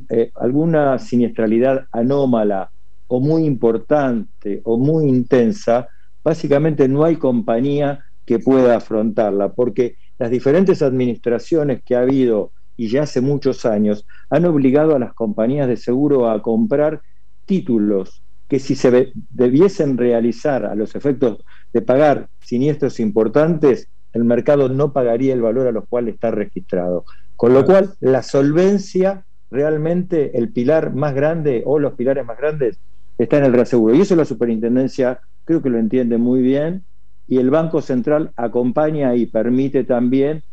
eh, alguna siniestralidad anómala o muy importante o muy intensa, básicamente no hay compañía que pueda afrontarla, porque las diferentes administraciones que ha habido y ya hace muchos años han obligado a las compañías de seguro a comprar títulos que si se debiesen realizar a los efectos de pagar siniestros importantes, el mercado no pagaría el valor a los cuales está registrado. Con lo cual, la solvencia, realmente el pilar más grande o los pilares más grandes está en el reaseguro. Y eso la superintendencia creo que lo entiende muy bien y el Banco Central acompaña y permite también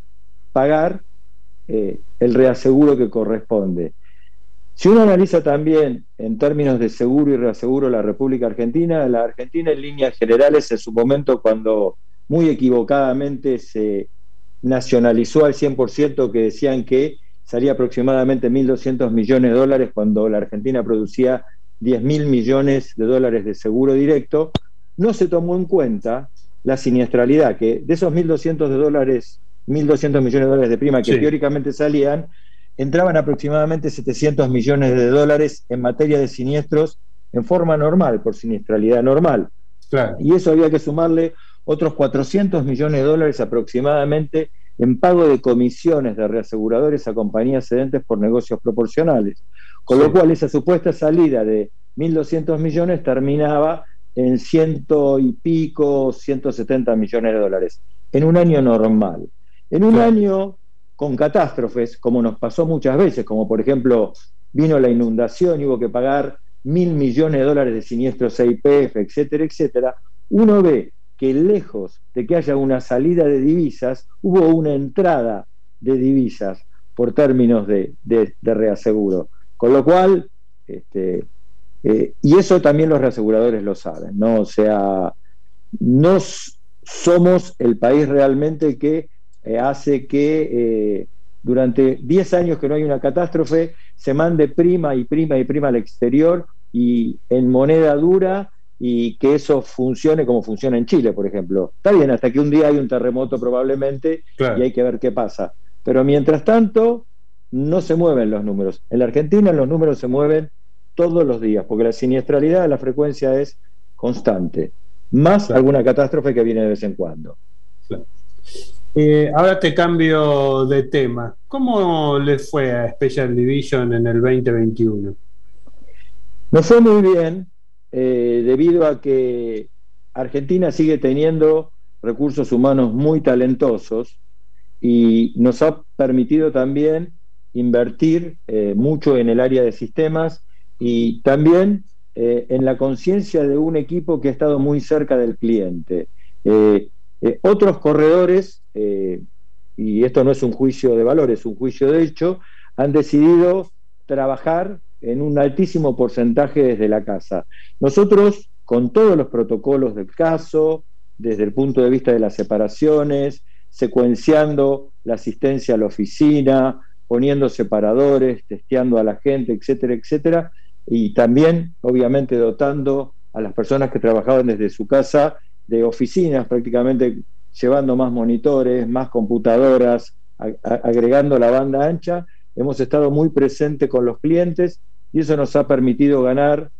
pagar eh, el reaseguro que corresponde. Si uno analiza también en términos de seguro y reaseguro la República Argentina, la Argentina en líneas generales en su momento cuando muy equivocadamente se nacionalizó al 100% que decían que salía aproximadamente 1.200 millones de dólares cuando la Argentina producía 10.000 millones de dólares de seguro directo, no se tomó en cuenta la siniestralidad, que de esos 1.200 de dólares, 1.200 millones de dólares de prima que Sí. teóricamente salían, entraban aproximadamente 700 millones de dólares en materia de siniestros en forma normal, por siniestralidad normal. Claro. Y eso había que sumarle otros 400 millones de dólares aproximadamente en pago de comisiones de reaseguradores a compañías cedentes por negocios proporcionales. Con lo cual esa supuesta salida de 1.200 millones terminaba en ciento y pico, 170 millones de dólares, en un año normal. En un año con catástrofes, como nos pasó muchas veces, como por ejemplo vino la inundación y hubo que pagar mil millones de dólares de siniestros CIPF, etcétera, etcétera, uno ve que lejos de que haya una salida de divisas, hubo una entrada de divisas por términos de, de- de reaseguro. Con lo cual, este, eh, y eso también los reaseguradores lo saben, ¿no? O sea, no somos el país realmente que eh, hace que eh, durante 10 años que no hay una catástrofe se mande prima y prima y prima al exterior y en moneda dura y que eso funcione como funciona en Chile, por ejemplo. Está bien, hasta que un día hay un terremoto probablemente Claro. y hay que ver qué pasa. Pero mientras tanto, no se mueven los números. En la Argentina los números se mueven todos los días, porque la siniestralidad, la frecuencia es constante, más alguna catástrofe que viene de vez en cuando. Eh, ahora te cambio de tema. ¿Cómo le fue a Special Division en el 2021? Nos fue muy bien, eh, debido a que Argentina sigue teniendo recursos humanos muy talentosos y nos ha permitido también invertir eh, mucho en el área de sistemas y también eh, en la conciencia de un equipo que ha estado muy cerca del cliente. Eh, eh, otros corredores, y esto no es un juicio de valor, es un juicio de hecho, han decidido trabajar en un altísimo porcentaje desde la casa. Nosotros, con todos los protocolos del caso, desde el punto de vista de las separaciones, secuenciando la asistencia a la oficina, poniendo separadores, testeando a la gente, etcétera, etcétera, y también, obviamente, dotando a las personas que trabajaban desde su casa de oficinas, prácticamente llevando más monitores, más computadoras, agregando la banda ancha. Hemos estado muy presentes con los clientes y eso nos ha permitido ganar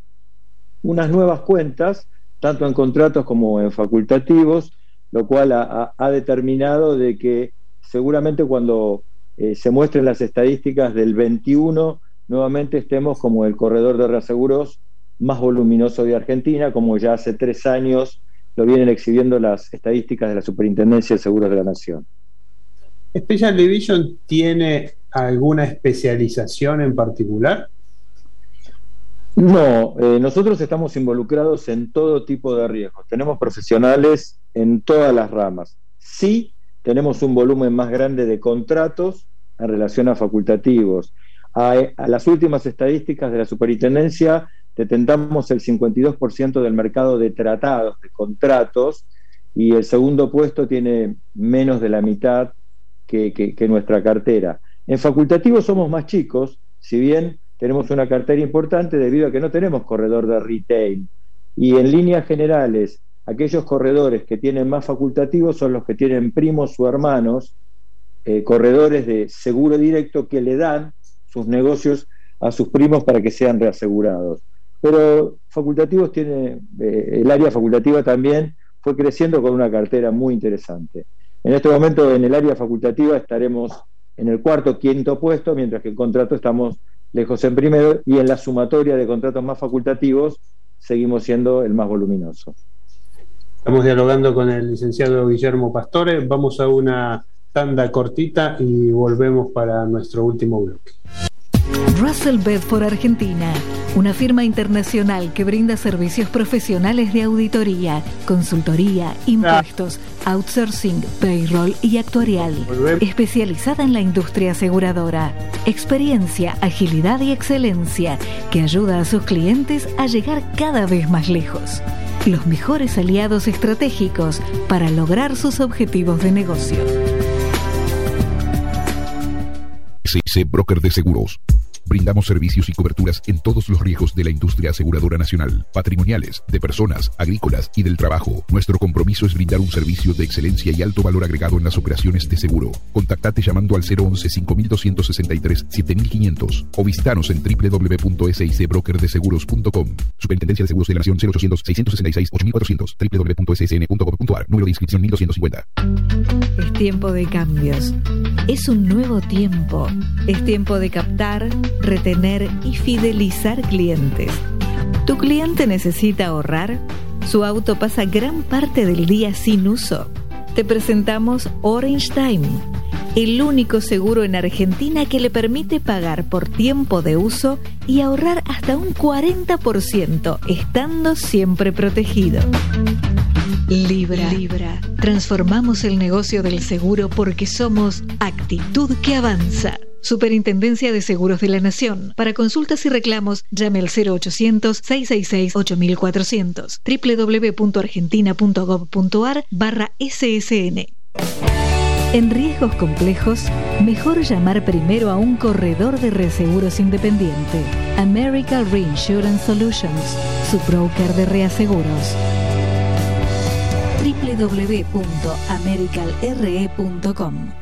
unas nuevas cuentas, tanto en contratos como en facultativos, lo cual ha determinado de que seguramente cuando eh, se muestren las estadísticas del 21, nuevamente estemos como el corredor de reaseguros más voluminoso de Argentina, como ya hace tres años lo vienen exhibiendo las estadísticas de la Superintendencia de Seguros de la Nación. ¿Special Division tiene alguna especialización en particular? No, eh, nosotros estamos involucrados en todo tipo de riesgos. Tenemos profesionales en todas las ramas. Sí, tenemos un volumen más grande de contratos en relación a facultativos. A, las últimas estadísticas de la superintendencia, detentamos el 52% del mercado de tratados, de contratos, y el segundo puesto tiene menos de la mitad que nuestra cartera. En facultativos somos más chicos, si bien tenemos una cartera importante debido a que no tenemos corredor de retail. Y en líneas generales, aquellos corredores que tienen más facultativos son los que tienen primos o hermanos, eh, corredores de seguro directo que le dan sus negocios a sus primos para que sean reasegurados. Pero facultativos tiene, eh, el área facultativa también fue creciendo con una cartera muy interesante. En este momento en el área facultativa estaremos en el cuarto, quinto puesto, mientras que en contrato estamos lejos en primero y en la sumatoria de contratos más facultativos seguimos siendo el más voluminoso. Estamos dialogando con el licenciado Guillermo Pastore. Vamos a una tanda cortita y volvemos para nuestro último bloque. Russell Bedford Argentina, una firma internacional que brinda servicios profesionales de auditoría, consultoría, impuestos, outsourcing, payroll y actuarial, especializada en la industria aseguradora. Experiencia, agilidad y excelencia que ayuda a sus clientes a llegar cada vez más lejos. Los mejores aliados estratégicos para lograr sus objetivos de negocio. CC Broker de Seguros. Brindamos servicios y coberturas en todos los riesgos de la industria aseguradora nacional, patrimoniales, de personas, agrícolas y del trabajo. Nuestro compromiso es brindar un servicio de excelencia y alto valor agregado en las operaciones de seguro. Contactate llamando al 011 5263 7500 o visitanos en www.sicbrokerdeseguros.com. Superintendencia de Seguros de la Nación 0800 666 8400 www.ssn.gov.ar Número de inscripción 1250. Es tiempo de cambios. Es un nuevo tiempo. Es tiempo de captar, retener y fidelizar clientes. ¿Tu cliente necesita ahorrar? ¿Su auto pasa gran parte del día sin uso? Te presentamos Orange Time, el único seguro en Argentina que le permite pagar por tiempo de uso y ahorrar hasta un 40%, estando siempre protegido. Libra. Libra. Transformamos el negocio del seguro porque somos actitud que avanza. Superintendencia de Seguros de la Nación. Para consultas y reclamos, llame al 0800-666-8400. www.argentina.gov.ar barra SSN. En riesgos complejos, mejor llamar primero a un corredor de reaseguros independiente. American Reinsurance Solutions, su broker de reaseguros www.americalre.com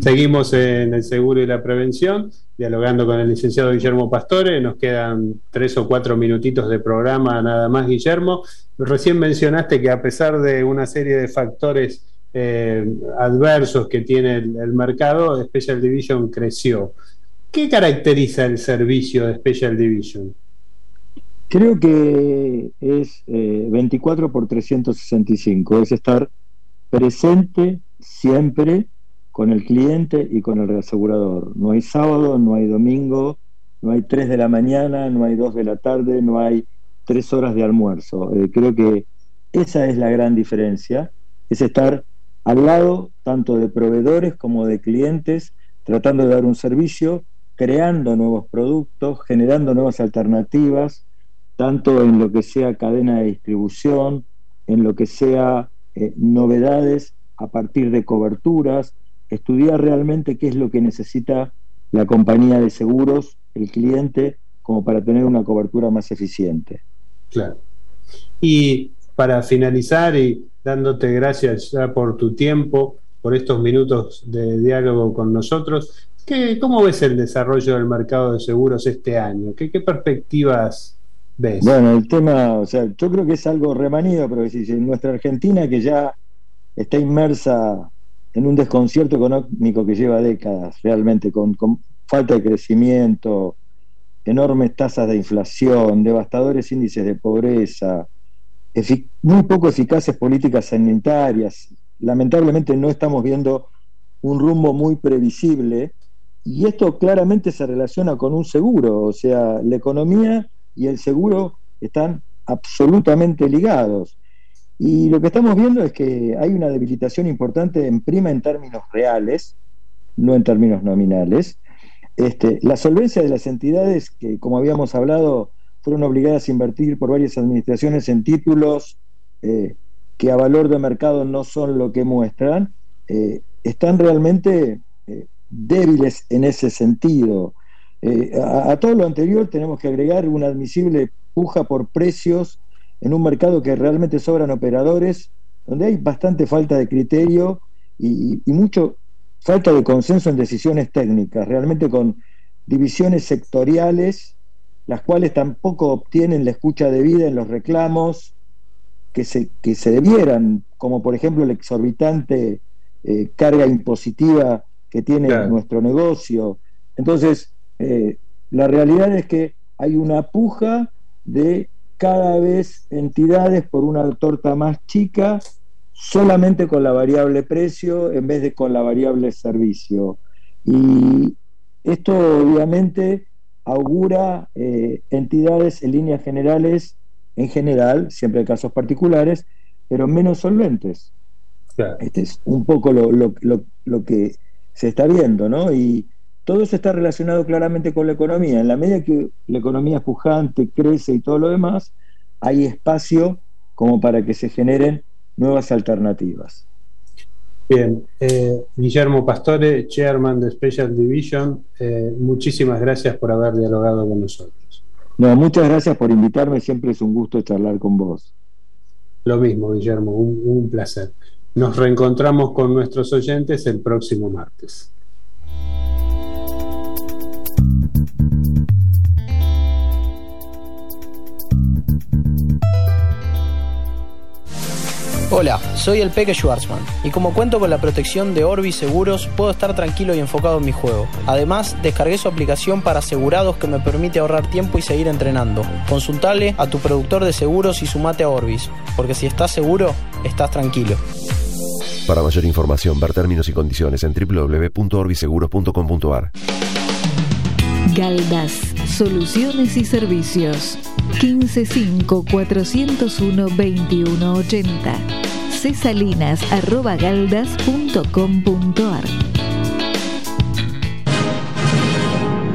Seguimos en el seguro y la prevención, dialogando con el licenciado Guillermo Pastore. Nos quedan tres o cuatro minutitos de programa nada más, Guillermo. Recién mencionaste que a pesar de una serie de factores eh, adversos que tiene el, el, mercado, Special Division creció. ¿Qué caracteriza el servicio de Special Division? Creo que es eh, 24 por 365, es estar presente siempre con el cliente y con el reasegurador. No hay sábado, no hay domingo, no hay 3 de la mañana, no hay 2 de la tarde, no hay 3 horas de almuerzo. Eh, creo que esa es la gran diferencia, es estar al lado tanto de proveedores como de clientes, tratando de dar un servicio, creando nuevos productos, generando nuevas alternativas, tanto en lo que sea cadena de distribución, en lo que sea eh, novedades a partir de coberturas, estudiar realmente qué es lo que necesita la compañía de seguros, el cliente, como para tener una cobertura más eficiente. Claro. Y para finalizar y dándote gracias ya por tu tiempo, por estos minutos de diálogo con nosotros, ¿qué, ¿cómo ves el desarrollo del mercado de seguros este año? ¿Qué, qué perspectivas Bueno, el tema, o sea, yo creo que es algo remanido, pero si en nuestra Argentina que ya está inmersa en un desconcierto económico que lleva décadas, realmente, con falta de crecimiento, enormes tasas de inflación, devastadores índices de pobreza, muy poco eficaces políticas sanitarias. Lamentablemente no estamos viendo un rumbo muy previsible y esto claramente se relaciona con un seguro, o sea, la economía y el seguro están absolutamente ligados. Y lo que estamos viendo es que hay una debilitación importante en prima en términos reales, no en términos nominales. Este, la solvencia de las entidades que, como habíamos hablado, fueron obligadas a invertir por varias administraciones en títulos eh, que a valor de mercado no son lo que muestran, eh, están realmente eh, débiles en ese sentido. A, a, todo lo anterior tenemos que agregar una admisible puja por precios en un mercado que realmente sobran operadores, donde hay bastante falta de criterio y, y mucho falta de consenso en decisiones técnicas, realmente con divisiones sectoriales las cuales tampoco obtienen la escucha debida en los reclamos que se, que se debieran, como por ejemplo la exorbitante eh, carga impositiva que tiene claro. nuestro negocio. Entonces, eh, la realidad es que hay una puja de cada vez entidades por una torta más chica, solamente con la variable precio en vez de con la variable servicio. Y esto obviamente augura eh, entidades en líneas generales, en general, siempre hay casos particulares, pero menos solventes. Claro. Este es un poco lo, lo, lo, lo, que se está viendo, ¿no? Y todo eso está relacionado claramente con la economía. En la medida que la economía es pujante, crece y todo lo demás, hay espacio como para que se generen nuevas alternativas. Bien, eh, Guillermo Pastore, chairman de Special Division, eh, muchísimas gracias por haber dialogado con nosotros. No, muchas gracias por invitarme, siempre es un gusto charlar con vos. Lo mismo, Guillermo, un placer. Nos reencontramos con nuestros oyentes el próximo martes. Hola, soy el Peque Schwarzman y como cuento con la protección de Orbis Seguros, puedo estar tranquilo y enfocado en mi juego. Además, descargué su aplicación para asegurados que me permite ahorrar tiempo y seguir entrenando. Consultale a tu productor de seguros y sumate a Orbis, porque si estás seguro, estás tranquilo. Para mayor información, ver términos y condiciones en www.orbiseguros.com.ar. Galdas, soluciones y servicios. 155-401-2180. cesalinas.galdas.com.ar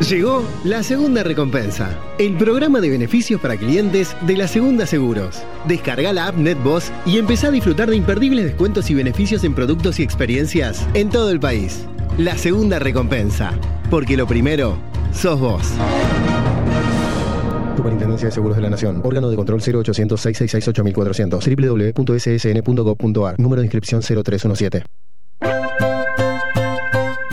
Llegó la segunda recompensa, el programa de beneficios para clientes de la Segunda Seguros. Descarga la app NetBoss y empezá a disfrutar de imperdibles descuentos y beneficios en productos y experiencias en todo el país. La segunda recompensa, porque lo primero sos vos. Superintendencia de Seguros de la Nación. Órgano de control 0800 666 8400. www.ssn.gov.ar. Número de inscripción 0317.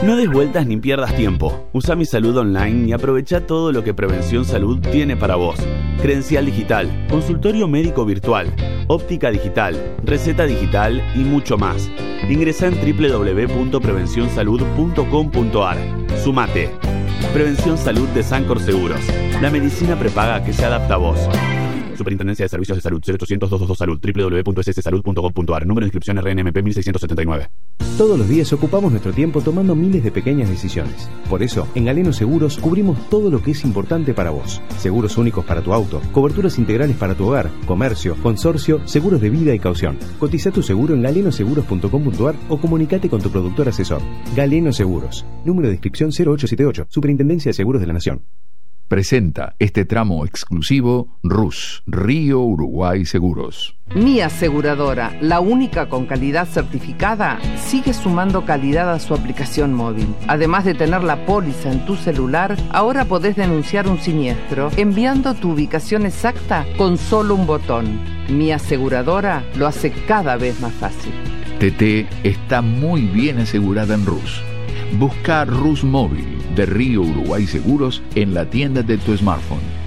No des vueltas ni pierdas tiempo. Usa mi salud online y aprovecha todo lo que Prevención Salud tiene para vos. Credencial digital, consultorio médico virtual, óptica digital, receta digital y mucho más. Ingresa en www.prevencionsalud.com.ar. Sumate. Prevención Salud de Sancor Seguros. La medicina prepaga que se adapta a vos. Superintendencia de Servicios de Salud 0800 222 Salud www.sssalud.gov.ar Número de inscripción RNMP 1679. Todos los días ocupamos nuestro tiempo tomando miles de pequeñas decisiones. Por eso, en Galeno Seguros cubrimos todo lo que es importante para vos. Seguros únicos para tu auto, coberturas integrales para tu hogar, comercio, consorcio, seguros de vida y caución. Cotiza tu seguro en galenoseguros.com.ar o comunicate con tu productor asesor. Galeno Seguros. Número de inscripción 0878. Superintendencia de Seguros de la Nación. Presenta este tramo exclusivo RUS, Río Uruguay Seguros. Mi aseguradora, la única con calidad certificada, sigue sumando calidad a su aplicación móvil. Además de tener la póliza en tu celular, ahora podés denunciar un siniestro enviando tu ubicación exacta con solo un botón. Mi aseguradora lo hace cada vez más fácil. TT está muy bien asegurada en RUS. Busca RUS Móvil de Río Uruguay Seguros en la tienda de tu smartphone.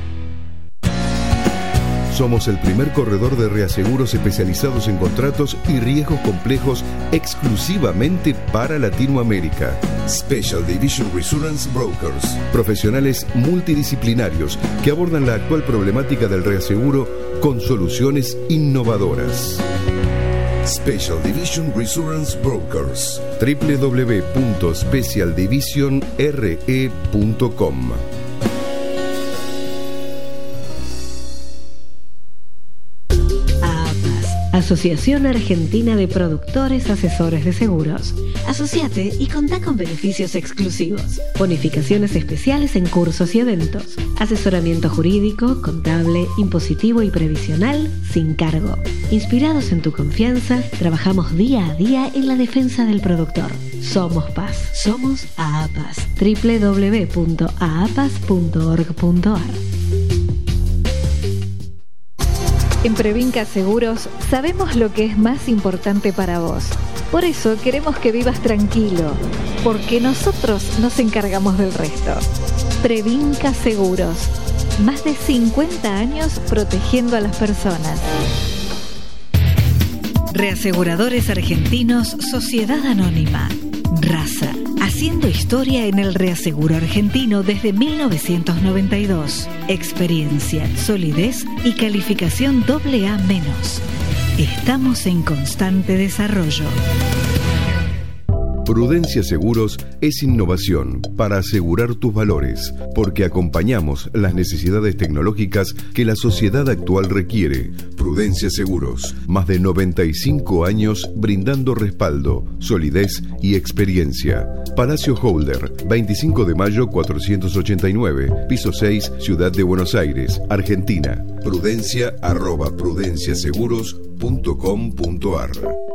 Somos el primer corredor de reaseguros especializados en contratos y riesgos complejos exclusivamente para Latinoamérica. Special Division Reassurance Brokers. Profesionales multidisciplinarios que abordan la actual problemática del reaseguro con soluciones innovadoras. Special Division Reassurance Brokers. www.specialdivisionre.com Asociación Argentina de Productores Asesores de Seguros. Asociate y contá con beneficios exclusivos. Bonificaciones especiales en cursos y eventos. Asesoramiento jurídico, contable, impositivo y previsional sin cargo. Inspirados en tu confianza, trabajamos día a día en la defensa del productor. Somos Paz. Somos AAPAS. www.aapas.org.ar En Previnca Seguros sabemos lo que es más importante para vos. Por eso queremos que vivas tranquilo, porque nosotros nos encargamos del resto. Previnca Seguros. Más de 50 años protegiendo a las personas. Reaseguradores Argentinos Sociedad Anónima. Raza. Haciendo historia en el reaseguro argentino desde 1992. Experiencia, solidez y calificación AA-. Estamos en constante desarrollo. Prudencia Seguros es innovación para asegurar tus valores, porque acompañamos las necesidades tecnológicas que la sociedad actual requiere. Prudencia Seguros, más de 95 años brindando respaldo, solidez y experiencia. Palacio Holder, 25 de mayo 489, piso 6, Ciudad de Buenos Aires, Argentina. Prudencia arroba prudenciaseguros.com.ar